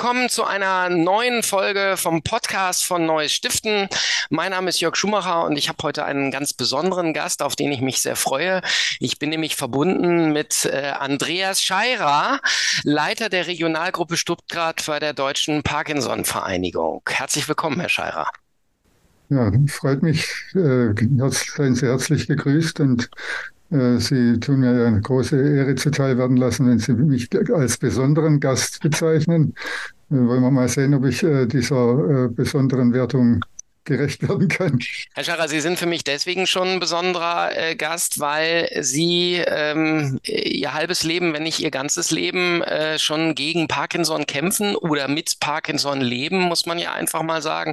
Herzlich willkommen zu einer neuen Folge vom Podcast von Neues Stiften. Mein Name ist Jörg Schumacher und ich habe heute einen ganz besonderen Gast, auf den ich mich sehr freue. Ich bin nämlich verbunden mit äh, Andreas Scheirer, Leiter der Regionalgruppe Stuttgart bei der Deutschen Parkinson-Vereinigung. Herzlich willkommen, Herr Scheirer. Ja, freut mich. Äh, seien Sie herzlich gegrüßt und Sie tun mir eine große Ehre zuteil werden lassen, wenn Sie mich als besonderen Gast bezeichnen. Äh, wollen wir mal sehen, ob ich äh, dieser besonderen Wertung gerecht werden kann. Herr Scharrer, Sie sind für mich deswegen schon ein besonderer äh, Gast, weil Sie ähm, Ihr halbes Leben, wenn nicht Ihr ganzes Leben, äh, schon gegen Parkinson kämpfen oder mit Parkinson leben, muss man ja einfach mal sagen.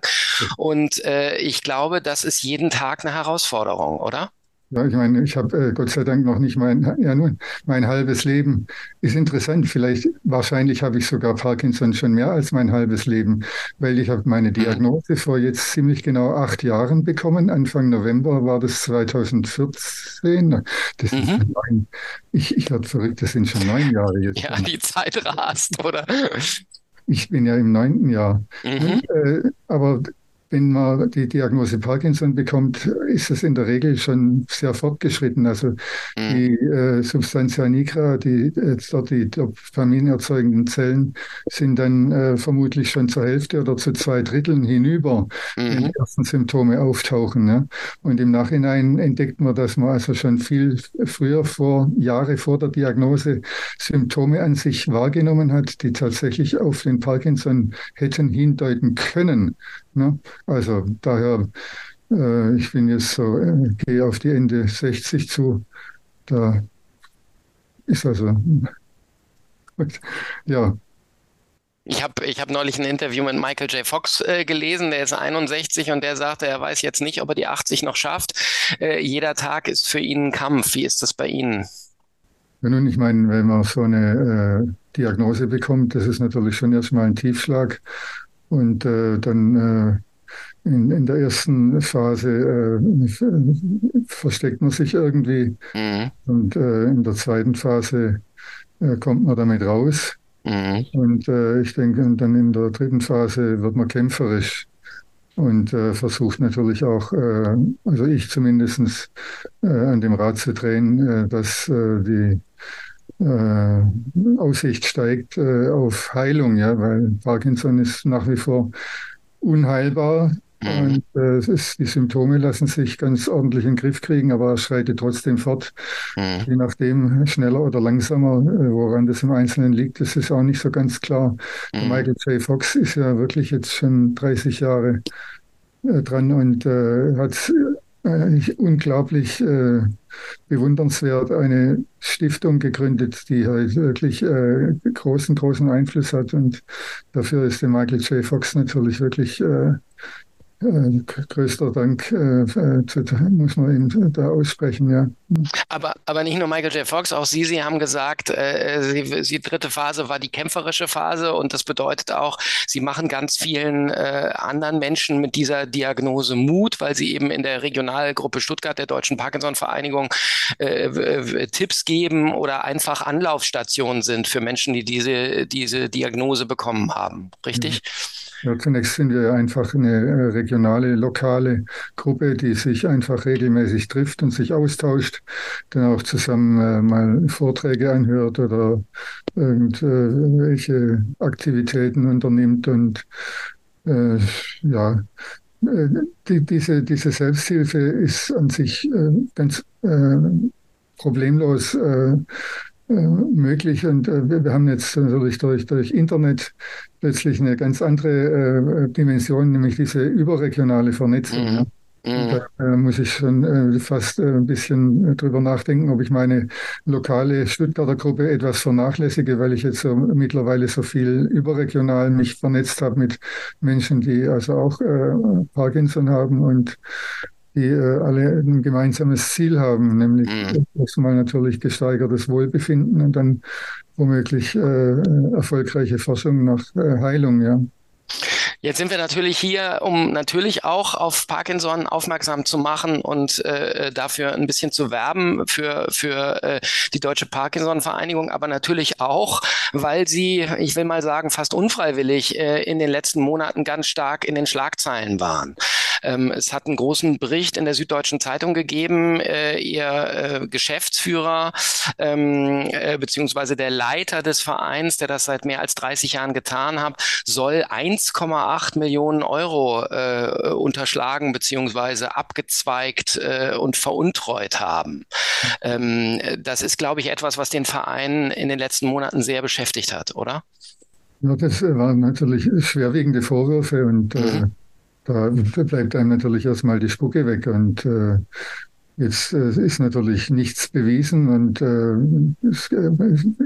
Und äh, ich glaube, das ist jeden Tag eine Herausforderung, oder? Ja, ich meine, ich habe äh, Gott sei Dank noch nicht mein, ja, nur mein halbes Leben. Ist interessant, vielleicht, wahrscheinlich habe ich sogar Parkinson schon mehr als mein halbes Leben, weil ich habe meine Diagnose vor jetzt ziemlich genau acht Jahren bekommen. Anfang November war das 2014. Das mhm. ist neun, ich, ich werde verrückt, das sind schon neun Jahre jetzt. Ja, die Zeit rast, oder? Ich bin ja im neunten Jahr. Mhm. Und, äh, aber wenn man die Diagnose Parkinson bekommt, ist es in der Regel schon sehr fortgeschritten. Also mhm. die äh, Substantia nigra, die äh, dort die Dopamin erzeugenden Zellen, sind dann äh, vermutlich schon zur Hälfte oder zu zwei Dritteln hinüber, mhm. wenn die ersten Symptome auftauchen. Ne? Und im Nachhinein entdeckt man, dass man also schon viel früher, vor Jahre vor der Diagnose, Symptome an sich wahrgenommen hat, die tatsächlich auf den Parkinson hätten hindeuten können. Ne? Also daher, äh, ich bin jetzt so, äh, gehe auf die Ende 60 zu. Da ist also, ja. Ich habe ich hab neulich ein Interview mit Michael J. Fox äh, gelesen, der ist 61 und der sagte, er weiß jetzt nicht, ob er die 80 noch schafft. Äh, jeder Tag ist für ihn ein Kampf. Wie ist das bei Ihnen? Ja, nun, ich meine, wenn man so eine äh, Diagnose bekommt, das ist natürlich schon erstmal ein Tiefschlag. Und äh, dann äh, in, in, der ersten Phase äh, versteckt man sich irgendwie. Mhm. Und äh, in der zweiten Phase äh, kommt man damit raus. Mhm. Und äh, ich denke, und dann in der dritten Phase wird man kämpferisch und äh, versucht natürlich auch, äh, also ich zumindest an dem Rad zu drehen, dass die äh, Aussicht steigt äh, auf Heilung, ja, weil Parkinson ist nach wie vor unheilbar. Mhm. Und äh, ist, die Symptome lassen sich ganz ordentlich in den Griff kriegen, aber er schreitet trotzdem fort. Mhm. Je nachdem, schneller oder langsamer, äh, woran das im Einzelnen liegt, das ist auch nicht so ganz klar. Mhm. Michael J. Fox ist ja wirklich jetzt schon 30 Jahre äh, dran und äh, hat äh, unglaublich äh, bewundernswert eine Stiftung gegründet, die halt wirklich großen, großen Einfluss hat. Und dafür ist der Michael J. Fox natürlich wirklich äh, äh, größter Dank äh, zu, muss man ihm da aussprechen, ja. Aber, aber nicht nur Michael J. Fox, auch Sie, Sie haben gesagt, äh, die dritte Phase war die kämpferische Phase und das bedeutet auch, Sie machen ganz vielen äh, anderen Menschen mit dieser Diagnose Mut, weil Sie eben in der Regionalgruppe Stuttgart der Deutschen Parkinson-Vereinigung äh, Tipps geben oder einfach Anlaufstationen sind für Menschen, die diese, diese Diagnose bekommen haben. Richtig? Ja. Ja, zunächst sind wir einfach eine äh, regionale, lokale Gruppe, die sich einfach regelmäßig trifft und sich austauscht, dann auch zusammen äh, mal Vorträge anhört oder irgendwelche Aktivitäten unternimmt und äh, ja, äh, die, diese, diese Selbsthilfe ist an sich äh, ganz problemlos möglich. Und äh, wir haben jetzt natürlich durch, durch Internet plötzlich eine ganz andere äh, Dimension, nämlich diese überregionale Vernetzung. Mhm. Mhm. Da äh, muss ich schon äh, fast äh, ein bisschen drüber nachdenken, ob ich meine lokale Stuttgarter Gruppe etwas vernachlässige, weil ich jetzt so mittlerweile so viel überregional mich vernetzt habe mit Menschen, die also auch Parkinson haben und die äh, alle ein gemeinsames Ziel haben, nämlich mhm. erstmal natürlich gesteigertes Wohlbefinden und dann womöglich äh, erfolgreiche Forschung nach äh, Heilung, ja. Jetzt sind wir natürlich hier, um natürlich auch auf Parkinson aufmerksam zu machen und äh, dafür ein bisschen zu werben für, für äh, die Deutsche Parkinson-Vereinigung, aber natürlich auch, weil sie, ich will mal sagen, fast unfreiwillig äh, in den letzten Monaten ganz stark in den Schlagzeilen waren. Ähm, es hat einen großen Bericht in der Süddeutschen Zeitung gegeben. Äh, ihr äh, Geschäftsführer ähm, äh, beziehungsweise der Leiter des Vereins, der das seit mehr als 30 Jahren getan hat, soll 1,8 Millionen Euro äh, unterschlagen beziehungsweise abgezweigt äh, und veruntreut haben. Ähm, das ist, glaube ich, etwas, was den Verein in den letzten Monaten sehr beschäftigt hat, oder? Ja, das waren natürlich schwerwiegende Vorwürfe und äh, mhm. äh, da bleibt einem natürlich erstmal die Spucke weg. Und äh, Jetzt äh, ist natürlich nichts bewiesen und äh, es, äh,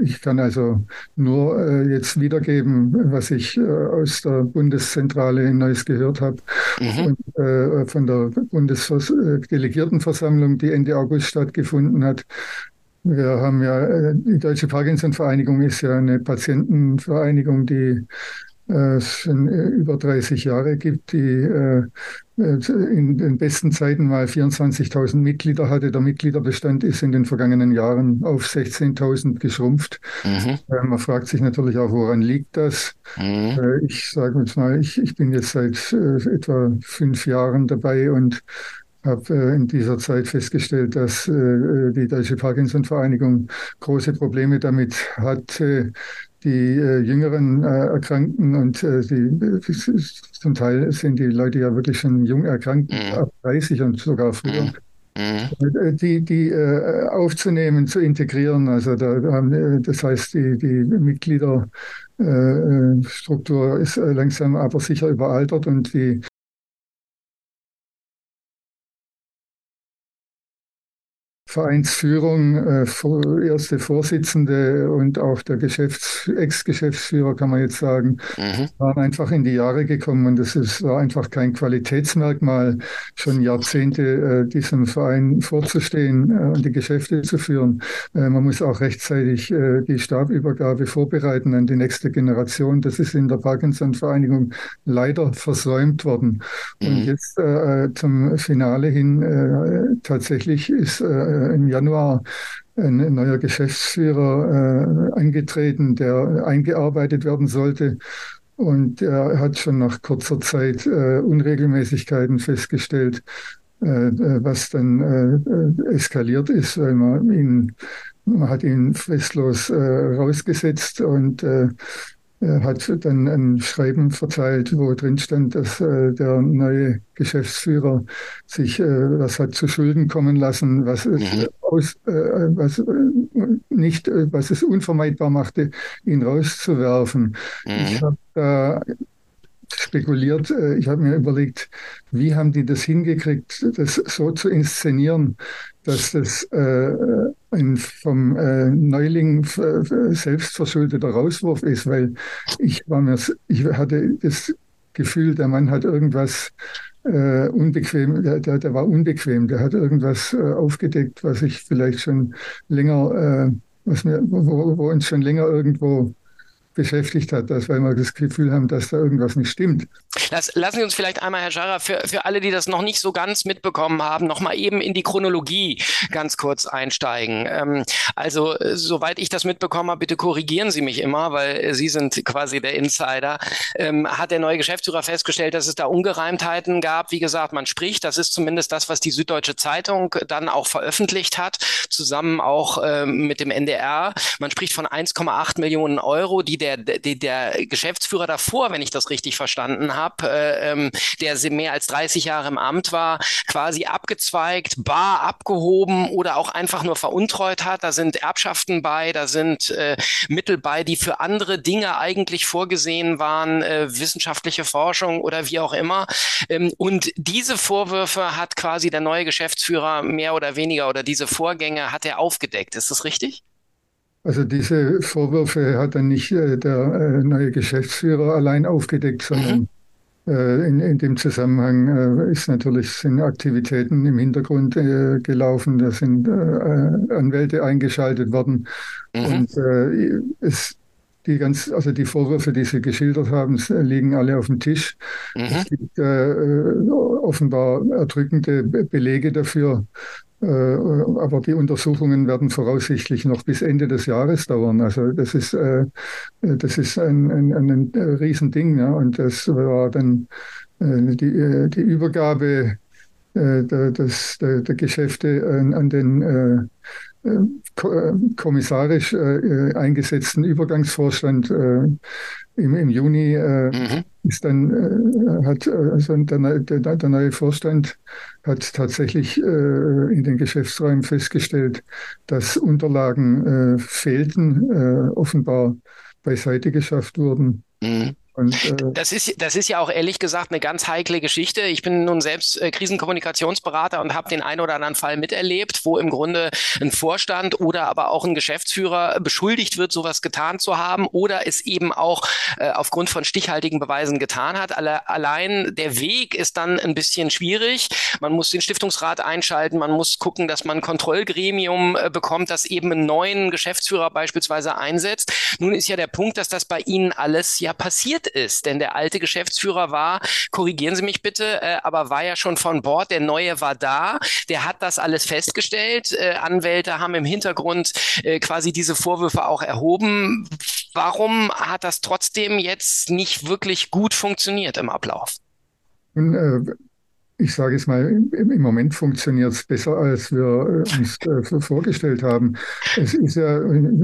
ich kann also nur äh, jetzt wiedergeben, was ich äh, aus der Bundeszentrale in Neuss gehört habe mhm. und von der Bundesdelegiertenversammlung, die Ende August stattgefunden hat. Wir haben ja, die Deutsche Parkinson-Vereinigung ist ja eine Patientenvereinigung, die es schon über 30 Jahre gibt, die in den besten Zeiten mal 24.000 Mitglieder hatte. Der Mitgliederbestand ist in den vergangenen Jahren auf 16.000 geschrumpft. Mhm. Äh, man fragt sich natürlich auch, woran liegt das? Mhm. Äh, ich sage jetzt mal, ich, ich bin jetzt seit äh, etwa fünf Jahren dabei und habe in dieser Zeit festgestellt, dass die Deutsche Parkinson-Vereinigung große Probleme damit hatte, die äh, jüngeren äh, Erkrankten und äh, die, zum Teil sind die Leute ja wirklich schon jung erkrankt, mhm. ab 30 und sogar früher. Mhm. mhm. Äh, die, die äh, aufzunehmen, zu integrieren. Also da haben, äh, das heißt, die, die Mitgliederstruktur ist langsam aber sicher überaltert und die Vereinsführung, äh, erste Vorsitzende und auch der Geschäfts-, Ex-Geschäftsführer, kann man jetzt sagen, mhm. waren einfach in die Jahre gekommen und das ist, war einfach kein Qualitätsmerkmal, schon Jahrzehnte äh, diesem Verein vorzustehen äh, und die Geschäfte zu führen. Äh, man muss auch rechtzeitig äh, die Stabübergabe vorbereiten an die nächste Generation. Das ist in der Parkinson-Vereinigung leider versäumt worden. Mhm. Und jetzt zum Finale hin tatsächlich ist im Januar ein neuer Geschäftsführer äh, angetreten, der eingearbeitet werden sollte. Und er hat schon nach kurzer Zeit äh, Unregelmäßigkeiten festgestellt, äh, äh was dann äh, eskaliert ist, weil man ihn, man hat ihn fristlos rausgesetzt und er hat dann ein Schreiben verteilt, wo drin stand, dass äh, der neue Geschäftsführer sich äh, was hat zu Schulden kommen lassen, was es mhm. aus, äh, was nicht, was es unvermeidbar machte, ihn rauszuwerfen. Mhm. Ich habe da spekuliert. Ich habe mir überlegt, wie haben die das hingekriegt, das so zu inszenieren, dass das ein vom äh, Neuling selbstverschuldeter Rauswurf ist, weil ich war mir, ich hatte das Gefühl, der Mann hat irgendwas äh, unbequem, der, der, der, war unbequem, der hat irgendwas äh, aufgedeckt, was ich vielleicht schon länger, äh, was mir, wo, wo uns schon länger irgendwo beschäftigt hat, dass, wir das Gefühl haben, dass da irgendwas nicht stimmt. Lass, lassen Sie uns vielleicht einmal, Herr Scharrer, für, für alle, die das noch nicht so ganz mitbekommen haben, noch mal eben in die Chronologie ganz kurz einsteigen. Ähm, also, äh, soweit ich das mitbekommen habe, bitte korrigieren Sie mich immer, weil Sie sind quasi der Insider. Ähm, hat der neue Geschäftsführer festgestellt, dass es da Ungereimtheiten gab. Wie gesagt, man spricht, das ist zumindest das, was die Süddeutsche Zeitung dann auch veröffentlicht hat, zusammen auch ähm, mit dem NDR. Man spricht von 1,8 Millionen Euro, die der, der, der Geschäftsführer davor, wenn ich das richtig verstanden habe, äh, ähm, der mehr als 30 Jahre im Amt war, quasi abgezweigt, bar abgehoben oder auch einfach nur veruntreut hat. Da sind Erbschaften bei, da sind äh, Mittel bei, die für andere Dinge eigentlich vorgesehen waren, äh, wissenschaftliche Forschung oder wie auch immer. Ähm, und diese Vorwürfe hat quasi der neue Geschäftsführer mehr oder weniger oder diese Vorgänge hat er aufgedeckt. Ist das richtig? Also diese Vorwürfe hat dann nicht äh, der äh, neue Geschäftsführer allein aufgedeckt, sondern mhm. äh, in, in, dem Zusammenhang ist natürlich sind Aktivitäten im Hintergrund gelaufen, da sind Anwälte eingeschaltet worden mhm. und es die ganz, also die Vorwürfe, die Sie geschildert haben, liegen alle auf dem Tisch. Mhm. Es gibt äh, offenbar erdrückende Belege dafür, aber die Untersuchungen werden voraussichtlich noch bis Ende des Jahres dauern. Also das ist, äh, das ist ein, ein, ein Riesending. Ja? Und das war dann äh, die, die Übergabe der, des, der, der Geschäfte an, an den kommissarisch eingesetzten Übergangsvorstand im, im Juni mhm ist dann äh, hat also der, der, der, neue Vorstand hat tatsächlich äh, in den Geschäftsräumen festgestellt, dass Unterlagen äh, fehlten, äh, offenbar beiseite geschafft wurden. Mhm. Und, äh, das, ist, das ist ja auch ehrlich gesagt eine ganz heikle Geschichte. Ich bin nun selbst äh, Krisenkommunikationsberater und habe den einen oder anderen Fall miterlebt, wo im Grunde ein Vorstand oder aber auch ein Geschäftsführer beschuldigt wird, sowas getan zu haben oder es eben auch äh, aufgrund von stichhaltigen Beweisen getan hat. Alle, allein der Weg ist dann ein bisschen schwierig. Man muss den Stiftungsrat einschalten, man muss gucken, dass man ein Kontrollgremium äh, bekommt, das eben einen neuen Geschäftsführer beispielsweise einsetzt. Nun ist ja der Punkt, dass das bei Ihnen alles ja passiert passiert ist. Denn der alte Geschäftsführer war, korrigieren Sie mich bitte, äh, aber war ja schon von Bord, der neue war da, der hat das alles festgestellt. Äh, Anwälte haben im Hintergrund äh, quasi diese Vorwürfe auch erhoben. Warum hat das trotzdem jetzt nicht wirklich gut funktioniert im Ablauf? Äh, ich sage es mal, im Moment funktioniert es besser, als wir äh, uns äh, vorgestellt haben. Es ist ja,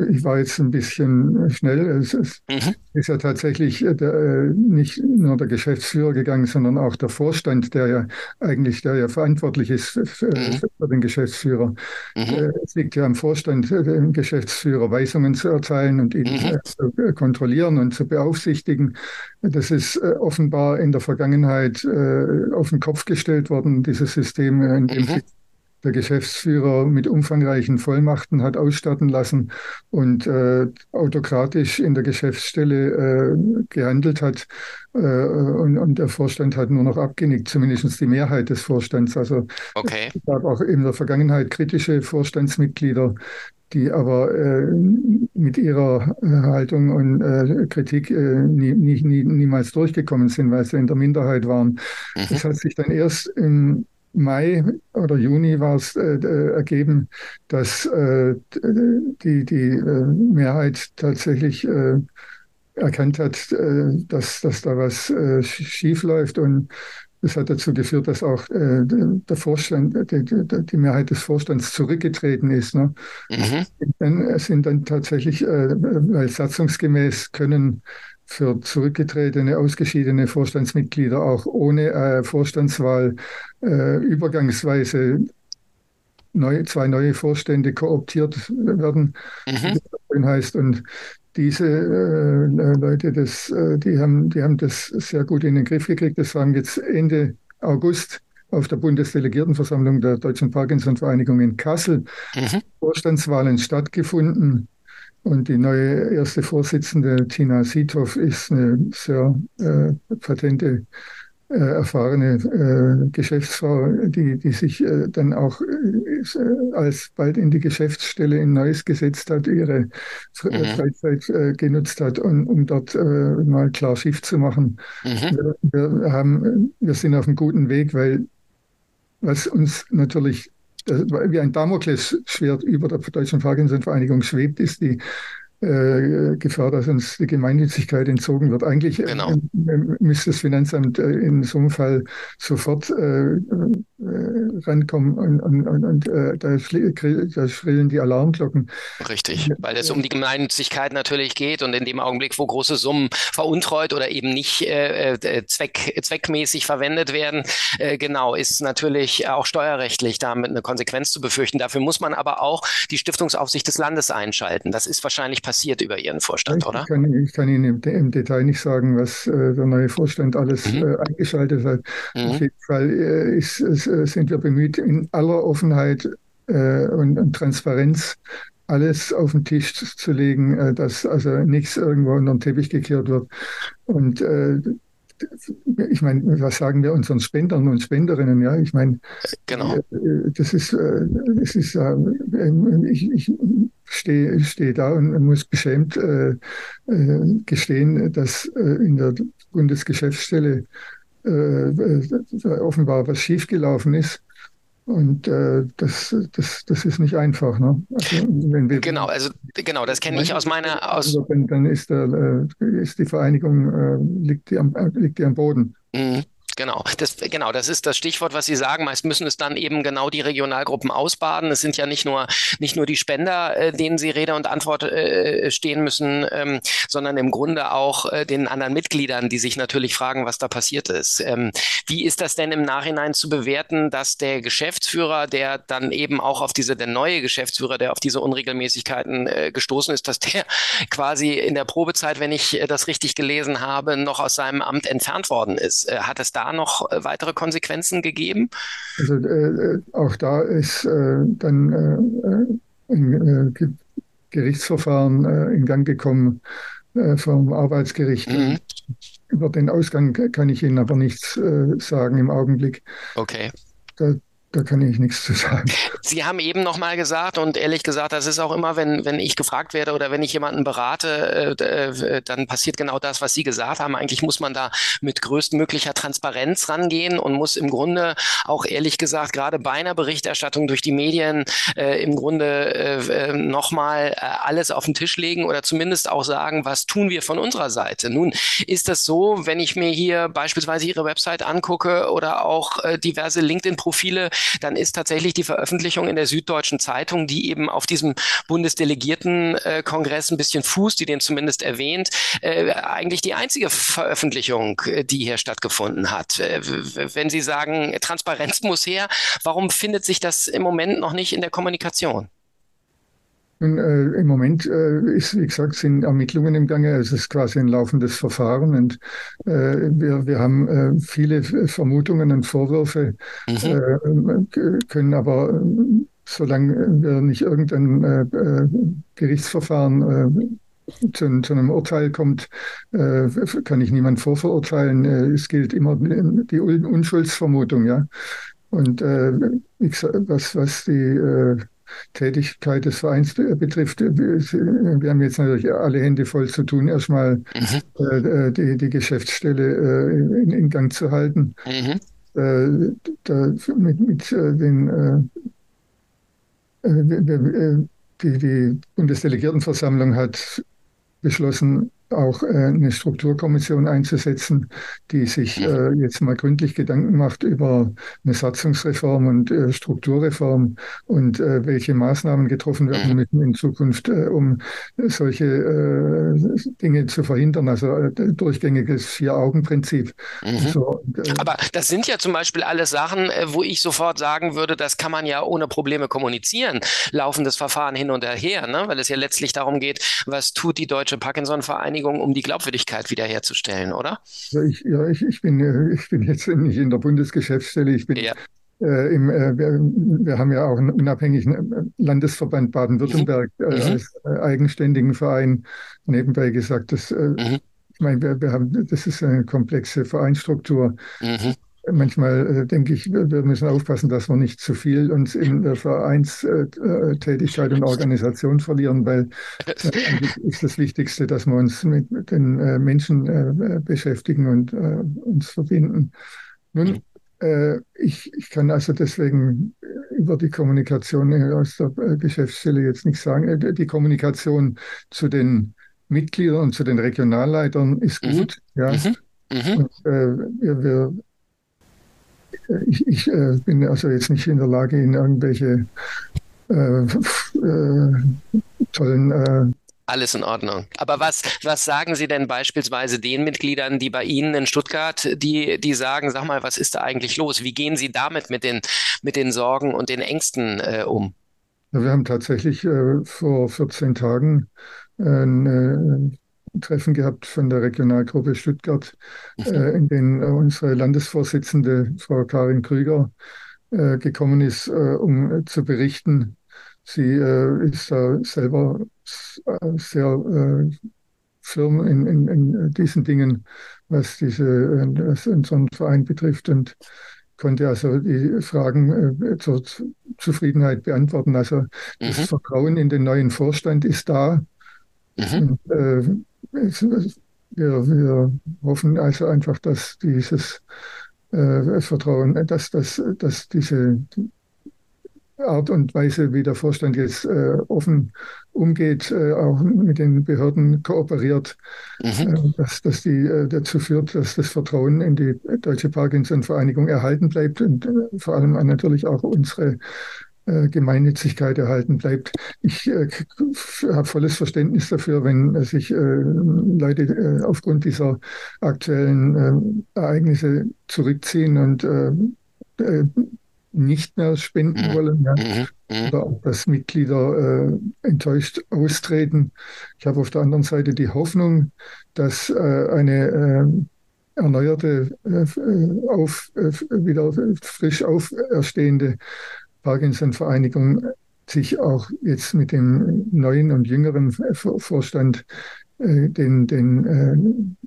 ich war jetzt ein bisschen schnell, es ist, mhm. ist ja tatsächlich äh, der, nicht nur der Geschäftsführer gegangen, sondern auch der Vorstand, der ja eigentlich der ja verantwortlich ist für, mhm. für den Geschäftsführer. Mhm. Es liegt ja am Vorstand, dem Geschäftsführer Weisungen zu erteilen und ihn mhm. zu kontrollieren und zu beaufsichtigen. Das ist offenbar in der Vergangenheit auf den Kopf gestellt eingestellt worden, dieses System, in dem mhm. der Geschäftsführer mit umfangreichen Vollmachten hat ausstatten lassen und äh, autokratisch in der Geschäftsstelle äh, gehandelt hat. Äh, und, und, der Vorstand hat nur noch abgenickt, zumindest die Mehrheit des Vorstands. Also okay. es gab auch in der Vergangenheit kritische Vorstandsmitglieder, die aber äh, mit ihrer äh, Haltung und äh, Kritik äh, nie, nie, nie, niemals durchgekommen sind, weil sie in der Minderheit waren. Mhm. Das hat sich dann erst im Mai oder Juni war es äh, ergeben, dass äh, die, die Mehrheit tatsächlich erkannt hat, dass, dass da was schief läuft und das hat dazu geführt, dass auch äh, der Vorstand, die, die, Mehrheit des Vorstands zurückgetreten ist. Ne? Mhm. Dann sind dann tatsächlich, äh, weil satzungsgemäß können für zurückgetretene, ausgeschiedene Vorstandsmitglieder auch ohne äh, Vorstandswahl äh, übergangsweise neu, zwei neue Vorstände kooptiert werden, mhm. wie das heißt. Und diese äh, Leute, das, äh, die, haben, die haben das sehr gut in den Griff gekriegt. Das haben jetzt Ende August auf der Bundesdelegiertenversammlung der Deutschen Parkinson-Vereinigung in Kassel mhm. Vorstandswahlen stattgefunden. Und die neue erste Vorsitzende, Tina Sitov, ist eine sehr äh, patente äh, erfahrene äh, Geschäftsfrau, die, die sich äh, dann auch äh, als bald in die Geschäftsstelle in Neuss gesetzt hat, ihre mhm. Freizeit äh, genutzt hat, um, um dort äh, mal klar Schiff zu machen. Mhm. Wir, wir, haben, wir sind auf einem guten Weg, weil was uns natürlich wie ein Damoklesschwert über der Deutschen Parkinson-Vereinigung schwebt, ist die äh, Gefahr, dass uns die Gemeinnützigkeit entzogen wird. Eigentlich äh, genau. äh, müsste das Finanzamt äh, in so einem Fall sofort äh, äh, rankommen und, und, und, und da, da, schrillen die Alarmglocken. Richtig, weil es um die Gemeinnützigkeit natürlich geht und in dem Augenblick, wo große Summen veruntreut oder eben nicht zweck, zweckmäßig verwendet werden, genau, ist natürlich auch steuerrechtlich damit eine Konsequenz zu befürchten. Dafür muss man aber auch die Stiftungsaufsicht des Landes einschalten. Das ist wahrscheinlich passiert über Ihren Vorstand, ich oder? Kann, ich kann Ihnen im, im, Detail nicht sagen, was äh, der neue Vorstand alles mhm. äh, eingeschaltet hat. Mhm. Auf jeden Fall äh, ist, äh, sind wir bemüht, in aller Offenheit äh, und, und, Transparenz alles auf den Tisch zu legen, äh, dass also nichts irgendwo unter den Teppich gekehrt wird. Und ich meine, was sagen wir unseren Spendern und Spenderinnen? Ja, ich meine, genau. Äh, das ist, das ist, ich, ich stehe steh da und muss beschämt äh, gestehen, dass in der Bundesgeschäftsstelle äh, offenbar was schiefgelaufen ist. Und äh, das, das, das ist nicht einfach. Ne? Also, wenn wir, genau, also genau, das kenne ich aus meiner aus. Also, dann, dann ist, der, äh, ist die Vereinigung äh, liegt, die am, liegt die am Boden. Mhm. Genau, das, genau, das ist das Stichwort, was Sie sagen. Meist müssen es dann eben genau die Regionalgruppen ausbaden. Es sind ja nicht nur, nicht nur die Spender, äh, denen Sie Rede und Antwort äh, stehen müssen, ähm, sondern im Grunde auch äh, den anderen Mitgliedern, die sich natürlich fragen, was da passiert ist. Ähm, wie ist das denn im Nachhinein zu bewerten, dass der Geschäftsführer, der dann eben auch auf diese, der neue Geschäftsführer, der auf diese Unregelmäßigkeiten äh, gestoßen ist, dass der quasi in der Probezeit, wenn ich äh, das richtig gelesen habe, noch aus seinem Amt entfernt worden ist? Äh, hat es da noch äh, weitere Konsequenzen gegeben? Also äh, auch da ist äh, dann äh, ein äh, Gerichtsverfahren in Gang gekommen vom Arbeitsgericht. Mhm. Über den Ausgang kann ich Ihnen aber nichts sagen im Augenblick. Okay. Da, da kann ich nichts zu sagen. Sie haben eben noch mal gesagt und ehrlich gesagt, das ist auch immer, wenn, wenn ich gefragt werde oder wenn ich jemanden berate, äh, äh, dann passiert genau das, was Sie gesagt haben. Eigentlich muss man da mit größtmöglicher Transparenz rangehen und muss im Grunde auch ehrlich gesagt gerade bei einer Berichterstattung durch die Medien äh, im Grunde äh, äh noch mal äh, alles auf den Tisch legen oder zumindest auch sagen, was tun wir von unserer Seite. Nun ist das so, wenn ich mir hier beispielsweise Ihre Website angucke oder auch diverse LinkedIn-Profile, dann ist tatsächlich die Veröffentlichung in der Süddeutschen Zeitung, die eben auf diesem Bundesdelegiertenkongress ein bisschen fußt, die den zumindest erwähnt, äh, eigentlich die einzige Veröffentlichung, äh, die hier stattgefunden hat. Äh, wenn Sie sagen, Transparenz muss her, warum findet sich das im Moment noch nicht in der Kommunikation? Nun, äh, Im Moment äh, ist, wie gesagt, sind Ermittlungen im Gange. Es ist quasi ein laufendes Verfahren und äh, wir, wir haben äh, viele Vermutungen und Vorwürfe, mhm. Äh, können aber, äh, solange wir nicht irgendein Gerichtsverfahren zu, zu, einem Urteil kommt, kann ich niemand vorverurteilen. es gilt immer die Unschuldsvermutung, ja. Und was, was die Tätigkeit des Vereins betrifft, wir haben jetzt natürlich alle Hände voll zu tun, erstmal mhm. äh, die, die Geschäftsstelle äh, in, in, Gang zu halten. Mhm. Äh, da, mit, mit äh, den äh, äh, die, die Bundesdelegiertenversammlung hat beschlossen, auch äh, eine Strukturkommission einzusetzen, die sich äh, jetzt mal gründlich Gedanken macht über eine Satzungsreform und äh, Strukturreform und welche Maßnahmen getroffen werden mhm. müssen in Zukunft, um solche Dinge zu verhindern. Also durchgängiges Vier-Augen-Prinzip. Mhm. So, Aber das sind ja zum Beispiel alles Sachen, wo ich sofort sagen würde, das kann man ja ohne Probleme kommunizieren. Laufendes Verfahren hin und her, ne? weil es ja letztlich darum geht, was tut die Deutsche Parkinson-Vereinigung Vereinigung, um die Glaubwürdigkeit wiederherzustellen, oder? Ja, ich, ja, ich, ich, bin, ich bin jetzt nicht in der Bundesgeschäftsstelle, ich bin ja. Äh, im, äh, wir, wir, haben ja auch einen unabhängigen äh, Landesverband Baden-Württemberg mhm. äh, als äh, eigenständigen Verein. Nebenbei gesagt, das, äh, mhm. ich meine, wir, wir, haben, das ist eine komplexe Vereinsstruktur. Mhm manchmal äh, denke ich, wir, müssen aufpassen, dass wir nicht zu viel uns in der Vereinstätigkeit und Organisation verlieren, weil äh, ist das Wichtigste, dass wir uns mit, den äh, Menschen äh, beschäftigen und äh, uns verbinden. Nun, äh, ich, ich kann also deswegen über die Kommunikation aus der Geschäftsstelle jetzt nicht sagen. Die Kommunikation zu den Mitgliedern und zu den Regionalleitern ist mhm. gut. Mhm. Ja. Mhm. Und, äh, wir, wir ich, ich äh, bin also jetzt nicht in der Lage, in irgendwelche äh, äh, tollen äh, alles in Ordnung. Aber was, was sagen Sie denn beispielsweise den Mitgliedern, die bei Ihnen in Stuttgart, die, die sagen, sag mal, was ist da eigentlich los? Wie gehen Sie damit mit den, mit den Sorgen und den Ängsten äh, um? Wir haben tatsächlich äh, vor 14 Tagen eine Treffen gehabt von der Regionalgruppe Stuttgart, äh, in denen äh, unsere Landesvorsitzende Frau Karin Krüger äh, gekommen ist, äh, um zu berichten. Sie äh, ist da selber äh, sehr Firmen in, in, in diesen Dingen, was diese was unseren Verein betrifft und konnte also die Fragen äh, zur Zufriedenheit beantworten. Also das mhm. Vertrauen in den neuen Vorstand ist da. Mhm. Und, äh, wir, wir, hoffen also einfach, dass dieses äh, Vertrauen, dass, dass, dass diese Art und Weise, wie der Vorstand jetzt äh, offen umgeht, äh, auch mit den Behörden kooperiert, mhm. äh, dass, dass die äh, dazu führt, dass das Vertrauen in die Deutsche Parkinson-Vereinigung erhalten bleibt und äh, vor allem natürlich auch unsere äh, Gemeinnützigkeit erhalten bleibt. Ich habe volles Verständnis dafür, wenn sich Leute aufgrund dieser aktuellen Ereignisse zurückziehen und nicht mehr spenden mhm. wollen. Ja. Mhm. mhm. Oder auch, dass Mitglieder äh, enttäuscht austreten. Ich habe auf der anderen Seite die Hoffnung, dass äh, eine äh, erneuerte, äh, auf, äh, wieder frisch auferstehende Parkinson-Vereinigung sich auch jetzt mit dem neuen und jüngeren Vorstand äh, den, den äh,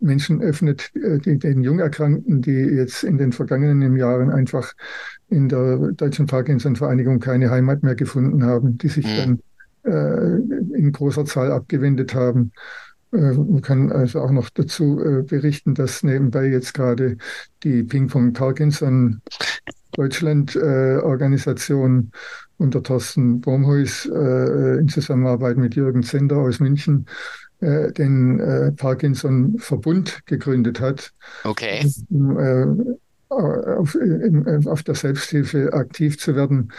Menschen öffnet, äh, die, den Jungerkrankten, die jetzt in den vergangenen Jahren einfach in der Deutschen Parkinson-Vereinigung keine Heimat mehr gefunden haben, die sich mhm. dann äh, in großer Zahl abgewendet haben. Man kann also auch noch dazu berichten, dass nebenbei jetzt gerade die Ping-Pong Parkinson Deutschland Organisation unter Thorsten Bromhuis in Zusammenarbeit mit Jürgen Zender aus München äh, den äh, Parkinson-Verbund gegründet hat. Okay. Um, äh, auf, in, auf der Selbsthilfe aktiv zu werden.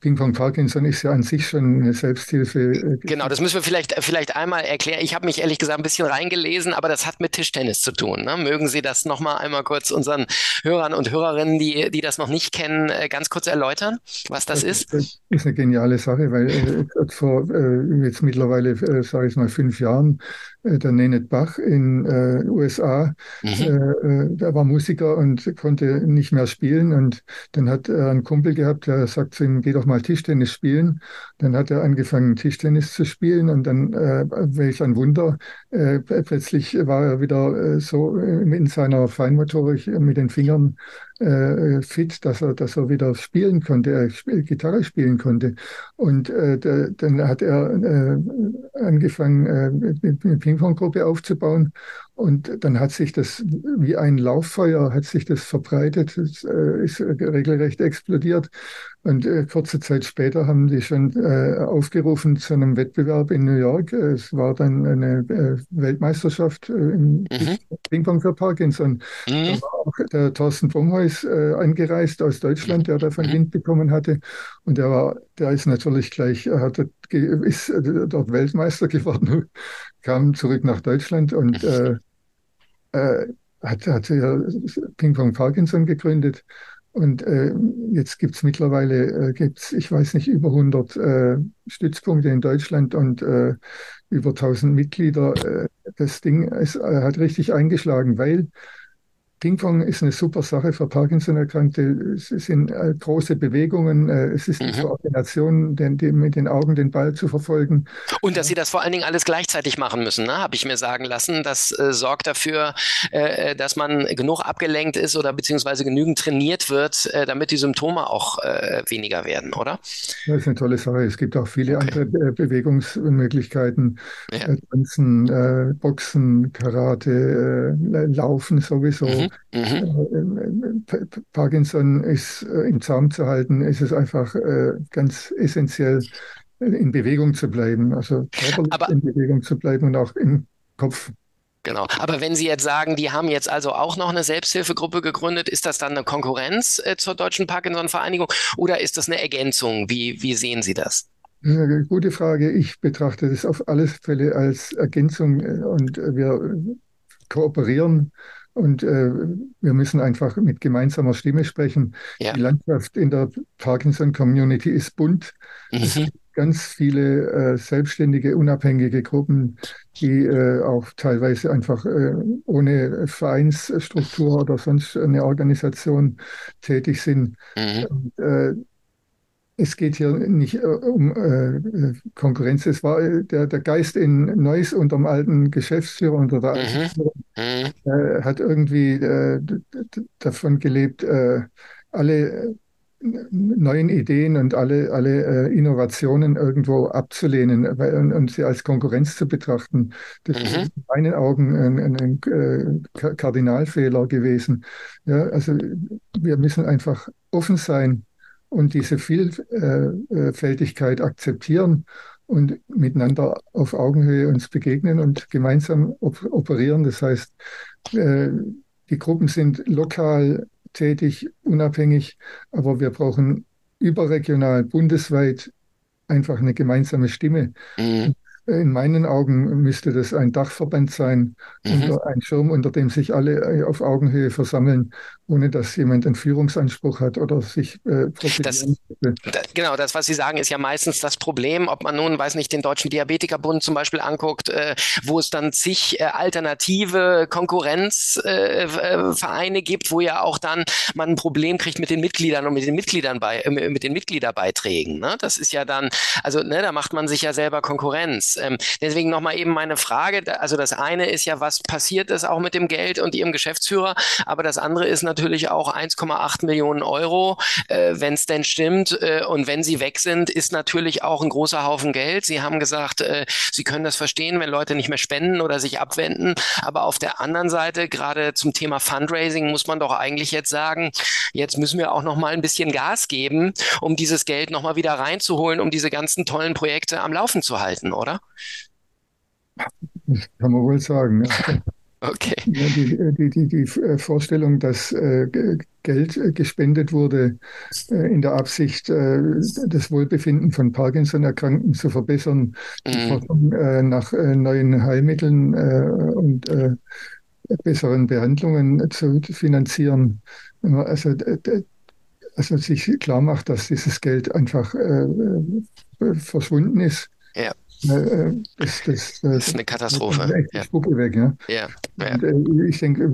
Ping Pong Parkinson ist ja an sich schon eine Selbsthilfe. Äh, genau, das müssen wir vielleicht, vielleicht einmal erklären. Ich habe mich ehrlich gesagt ein bisschen reingelesen, aber das hat mit Tischtennis zu tun. Ne? Mögen Sie das nochmal einmal kurz unseren Hörern und Hörerinnen, die, die das noch nicht kennen, äh, ganz kurz erläutern, was das, das ist? Das ist eine geniale Sache, weil äh, vor äh, jetzt mittlerweile, äh, sage ich mal, fünf Jahren äh, der Nenad Bach in äh, USA. Mhm. Äh, äh, der war Musiker und konnte nicht mehr spielen. Und dann hat er einen Kumpel gehabt, der sagt zu ihm, geh doch mal Tischtennis spielen. Dann hat er angefangen, Tischtennis zu spielen. Und dann, äh, welch ein Wunder, äh, plötzlich war er wieder äh, so in seiner Feinmotorik mit den Fingern äh, fit, dass er, dass er wieder spielen konnte, er sp Gitarre spielen konnte. Und äh, der, dann hat er äh, angefangen, äh, eine Ping-Pong-Gruppe aufzubauen. Und dann hat sich das wie ein Lauffeuer, hat sich das verbreitet, es, äh, ist regelrecht explodiert. Und äh, kurze Zeit später haben die schon äh, aufgerufen zu einem Wettbewerb in New York. Es war dann eine äh, Weltmeisterschaft äh, im mhm. Ping-Pong für Parkinson. Mhm. Da war auch der Thorsten Brumheus äh, angereist aus Deutschland, der davon mhm. Wind bekommen hatte. Und der war, der ist natürlich gleich, hat, ist äh, dort Weltmeister geworden, kam zurück nach Deutschland und äh, äh, hat, hat ja Ping-Pong Parkinson gegründet. Und äh, jetzt gibt es mittlerweile, äh, gibt's, ich weiß nicht, über 100 äh, Stützpunkte in Deutschland und äh, über 1000 Mitglieder. Äh, das Ding ist, äh, hat richtig eingeschlagen, weil Ping-Pong ist eine super Sache für Parkinson-Erkrankte. Es sind äh, große Bewegungen, äh, es ist die mhm. Koordination, den, den, mit den Augen den Ball zu verfolgen. Und dass sie das vor allen Dingen alles gleichzeitig machen müssen, ne? habe ich mir sagen lassen. Das äh, sorgt dafür, äh, dass man genug abgelenkt ist oder beziehungsweise genügend trainiert wird, äh, damit die Symptome auch äh, weniger werden, oder? Das ist eine tolle Sache. Es gibt auch viele okay. andere Bewegungsmöglichkeiten. Ja. Tanzen, Boxen, Karate, Laufen sowieso. Mhm. Mhm. Parkinson ist äh, im Zaum zu halten, ist es einfach äh, ganz essentiell, in Bewegung zu bleiben, also körperlich Aber in Bewegung zu bleiben und auch im Kopf. Genau. Aber wenn Sie jetzt sagen, die haben jetzt also auch noch eine Selbsthilfegruppe gegründet, ist das dann eine Konkurrenz äh, zur Deutschen Parkinson-Vereinigung oder ist das eine Ergänzung? Wie, wie sehen Sie das? Eine gute Frage. Ich betrachte das auf alle Fälle als Ergänzung und wir kooperieren und äh, wir müssen einfach mit gemeinsamer Stimme sprechen. Ja. Die Landschaft in der Parkinson-Community ist bunt. Mhm. Es gibt ganz viele äh, selbstständige, unabhängige Gruppen, die äh, auch teilweise einfach äh, ohne Vereinsstruktur oder sonst eine Organisation tätig sind. Mhm. Und, äh, es geht hier nicht äh, um äh, Konkurrenz. Es war äh, der, der Geist in Neuss unter dem alten Geschäftsführer, unter der mhm. mhm. hat irgendwie äh, davon gelebt, äh, alle neuen Ideen und alle, alle äh, Innovationen irgendwo abzulehnen und, und, sie als Konkurrenz zu betrachten. Das mhm. ist in meinen Augen ein, ein, ein Kardinalfehler gewesen. Ja, also wir müssen einfach offen sein und diese Vielfältigkeit akzeptieren und miteinander auf Augenhöhe uns begegnen und gemeinsam operieren. Das heißt, äh, die Gruppen sind lokal tätig, unabhängig, aber wir brauchen überregional, bundesweit einfach eine gemeinsame Stimme. Mhm. In meinen Augen müsste das ein Dachverband sein, mhm. ein Schirm, unter dem sich alle äh, auf Augenhöhe versammeln, ohne dass jemand einen Führungsanspruch hat oder sich äh, profilieren das, Genau, das, was Sie sagen, ist ja meistens das Problem, ob man nun, weiß nicht, den Deutschen Diabetikerbund zum Beispiel anguckt, äh, wo es dann zig äh, alternative Konkurrenzvereine äh, gibt, wo ja auch dann man ein Problem kriegt mit den Mitgliedern und mit den Mitgliedern bei, äh, mit den Mitgliederbeiträgen. Ne? Das ist ja dann, also ne, da macht man sich ja selber Konkurrenz. Ähm, deswegen nochmal eben meine Frage. Also das eine ist ja, was passiert ist auch mit dem Geld und Ihrem Geschäftsführer, aber das andere ist natürlich auch 1,8 Millionen Euro, äh, wenn es denn stimmt. Äh, und wenn sie weg sind, ist natürlich auch ein großer Haufen Geld. Sie haben gesagt, äh, Sie können das verstehen, wenn Leute nicht mehr spenden oder sich abwenden. Aber auf der anderen Seite, gerade zum Thema Fundraising, muss man doch eigentlich jetzt sagen, jetzt müssen wir auch noch mal ein bisschen Gas geben, um dieses Geld noch mal wieder reinzuholen, um diese ganzen tollen Projekte am Laufen zu halten, oder? Das kann man wohl sagen. Ja. Okay. Ja, die, die, die, die, äh, Vorstellung, dass äh, Geld gespendet wurde äh, in der Absicht, äh, das Wohlbefinden von Parkinson-Erkrankten zu verbessern, mhm. die Forschung äh, nach äh, neuen Heilmitteln und besseren Behandlungen zu finanzieren. Also, also sich klar macht, dass dieses Geld einfach verschwunden ist. Ja. Äh, das, das, das, ist eine Katastrophe. Ja. Spucke weg, ja. ja. ja. Und, äh, ich denke,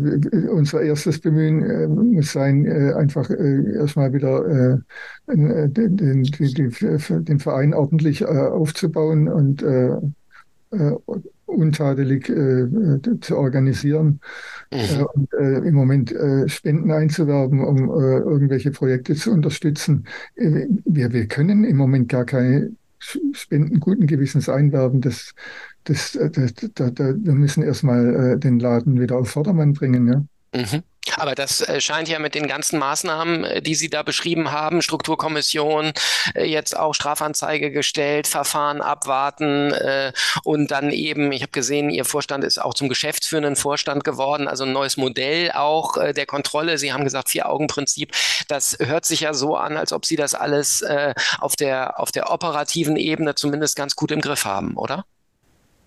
unser erstes Bemühen äh, muss sein, äh, einfach äh, erstmal wieder äh, den, den, den, den, Verein ordentlich aufzubauen und untadelig zu organisieren mhm. und im Moment Spenden einzuwerben, um irgendwelche Projekte zu unterstützen. wir, wir können im Moment gar keine Spenden guten Gewissens einwerben, das, das, äh, das, da, da, wir müssen erstmal äh, den Laden wieder auf Vordermann bringen. Ja. Mhm. Aber das äh, scheint ja mit den ganzen Maßnahmen, äh, die Sie da beschrieben haben, Strukturkommission, jetzt auch Strafanzeige gestellt, Verfahren abwarten und dann eben, ich habe gesehen, Ihr Vorstand ist auch zum geschäftsführenden Vorstand geworden, also ein neues Modell auch der Kontrolle. Sie haben gesagt, Vier-Augen-Prinzip. Das hört sich ja so an, als ob Sie das alles auf der, auf der operativen Ebene zumindest ganz gut im Griff haben, oder?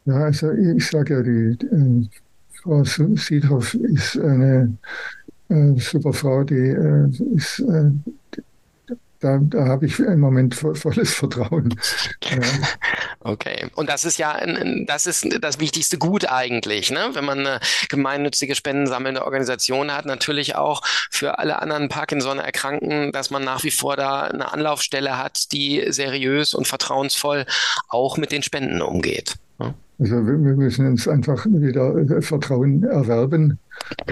Ja, also ich sage ja, die Frau Siedhoff ist eine äh, super Frau, die äh, ist, äh, da, da habe ich im Moment volles Vertrauen. Ja. Okay, und das ist ja das ist das wichtigste Gut eigentlich, ne? wenn man eine gemeinnützige spendensammelnde Organisation hat, natürlich auch für alle anderen Parkinson-Erkrankten, dass man nach wie vor da eine Anlaufstelle hat, die seriös und vertrauensvoll auch mit den Spenden umgeht. Ne? Also wir müssen uns einfach wieder äh, Vertrauen erwerben.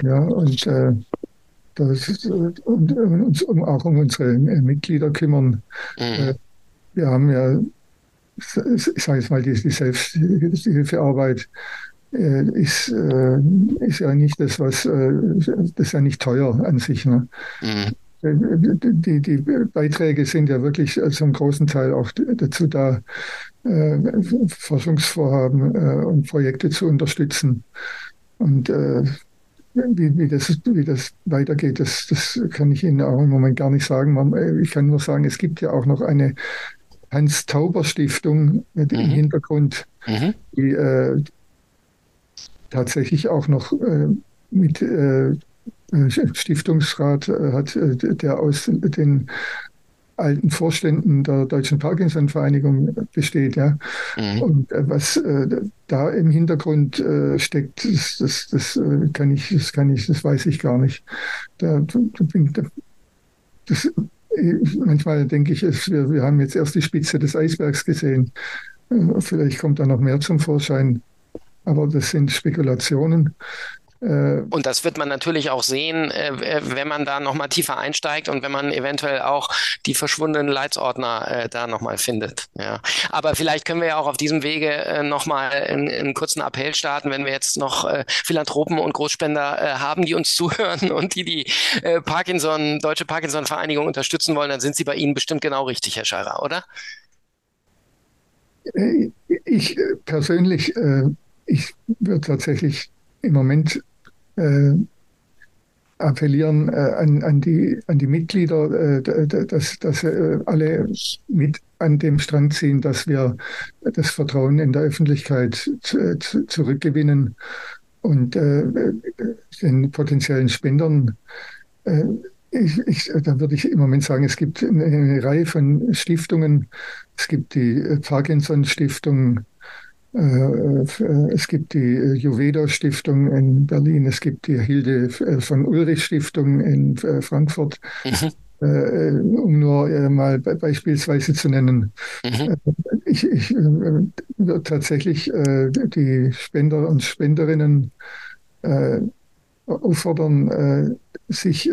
Ja, und, äh, das, und, und uns um, auch um unsere äh, Mitglieder kümmern. Mhm. Äh, wir haben ja, ich sage jetzt mal, die, die Selbsthilfearbeit äh, ist, äh, ist ja nicht das, was, das ist ja nicht teuer an sich. Ne? Mhm die, die Beiträge sind ja wirklich zum großen Teil auch dazu da, äh, Forschungsvorhaben äh, und Projekte zu unterstützen. Und äh, wie, wie, das, wie das weitergeht, das, das kann ich Ihnen auch im Moment gar nicht sagen. Ich kann nur sagen, es gibt ja auch noch eine Hans-Tauber-Stiftung mhm. im Hintergrund, mhm. die äh, tatsächlich auch noch äh, mit äh, Stiftungsrat hat, der aus den alten Vorständen der Deutschen Parkinson-Vereinigung besteht. Ja. Mhm. Und äh, was äh, da im Hintergrund äh, steckt, das, das, das, äh, kann ich, das kann ich, das weiß ich gar nicht. Da, das, manchmal denke ich, wir, wir haben jetzt erst die Spitze des Eisbergs gesehen. Vielleicht kommt da noch mehr zum Vorschein. Aber das sind Spekulationen. Äh, und das wird man natürlich auch sehen, äh, wenn man da nochmal tiefer einsteigt und wenn man eventuell auch die verschwundenen Leitsordner äh, da nochmal findet. Ja. Aber vielleicht können wir ja auch auf diesem Wege äh, nochmal einen, einen kurzen Appell starten, wenn wir jetzt noch äh, Philanthropen und Großspender äh, haben, die uns zuhören und die die äh, Parkinson, Deutsche Parkinson-Vereinigung unterstützen wollen, dann sind sie bei Ihnen bestimmt genau richtig, Herr Scheirer, oder? Ich persönlich, ich würde tatsächlich im Moment äh, appellieren äh, an, an, die, an die Mitglieder, äh, dass, dass äh, alle mit an dem Strang ziehen, dass wir das Vertrauen in der Öffentlichkeit zurückgewinnen und äh, den potenziellen Spendern. Äh, ich, ich, da würde ich im Moment sagen, es gibt eine, eine Reihe von Stiftungen. Es gibt die Parkinson-Stiftung, es gibt die äh, Juveda Stiftung in Berlin, es gibt die Hilde von Ulrich Stiftung in Frankfurt, mhm. um nur mal beispielsweise zu nennen. Mhm. Ich, ich tatsächlich die Spender und Spenderinnen auffordern, sich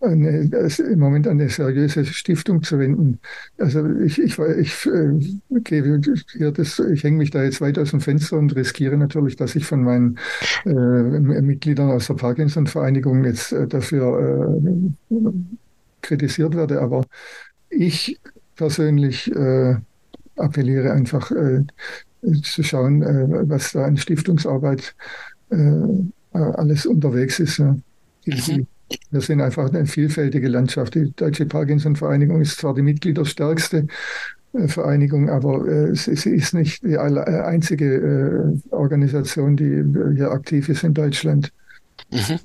eine, im Moment eine seriöse Stiftung zu wenden. Also ich, ich, ich, äh, gebe hier das, ich hänge mich da jetzt weit aus dem Fenster und riskiere natürlich, dass ich von meinen äh, Mitgliedern aus der Parkinson-Vereinigung jetzt äh, dafür äh, kritisiert werde. Aber ich persönlich äh, appelliere einfach äh, zu schauen, was da an Stiftungsarbeit alles unterwegs ist. Ja. Die, die, wir sind einfach eine vielfältige Landschaft. Die Deutsche Parkinson-Vereinigung ist zwar die mitgliederstärkste äh, Vereinigung, aber äh, sie, ist nicht die äh, einzige Organisation, die hier aktiv ist in Deutschland. Mhm.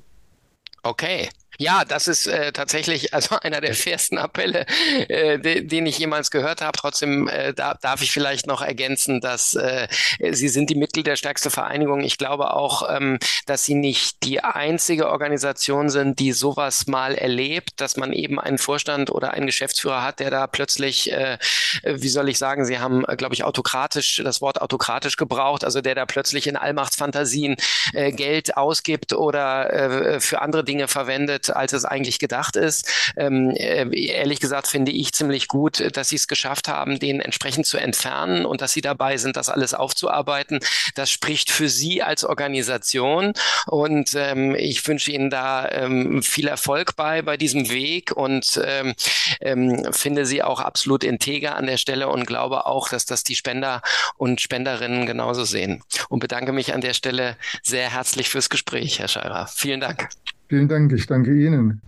Okay. Ja, das ist äh, tatsächlich also einer der fairsten Appelle, äh, de, den ich jemals gehört habe. Trotzdem äh, da, darf ich vielleicht noch ergänzen, dass äh, Sie sind die Mitglied der stärkste Vereinigung. Ich glaube auch, ähm, dass Sie nicht die einzige Organisation sind, die sowas mal erlebt, dass man eben einen Vorstand oder einen Geschäftsführer hat, der da plötzlich, äh, wie soll ich sagen, Sie haben, äh, glaube ich, autokratisch das Wort autokratisch gebraucht, also der da plötzlich in Allmachtsfantasien äh, Geld ausgibt oder äh, für andere Dinge verwendet als es eigentlich gedacht ist. Ähm, äh, ehrlich gesagt finde ich ziemlich gut, dass sie es geschafft haben, den entsprechend zu entfernen und dass sie dabei sind, das alles aufzuarbeiten. Das spricht für sie als Organisation und ähm, ich wünsche Ihnen da ähm, viel Erfolg bei, bei diesem Weg und ähm, ähm, finde sie auch absolut integer an der Stelle und glaube auch, dass das die Spender und Spenderinnen genauso sehen. Und bedanke mich an der Stelle sehr herzlich fürs Gespräch, Herr Scheirer. Vielen Dank. Vielen Dank, ich danke Ihnen.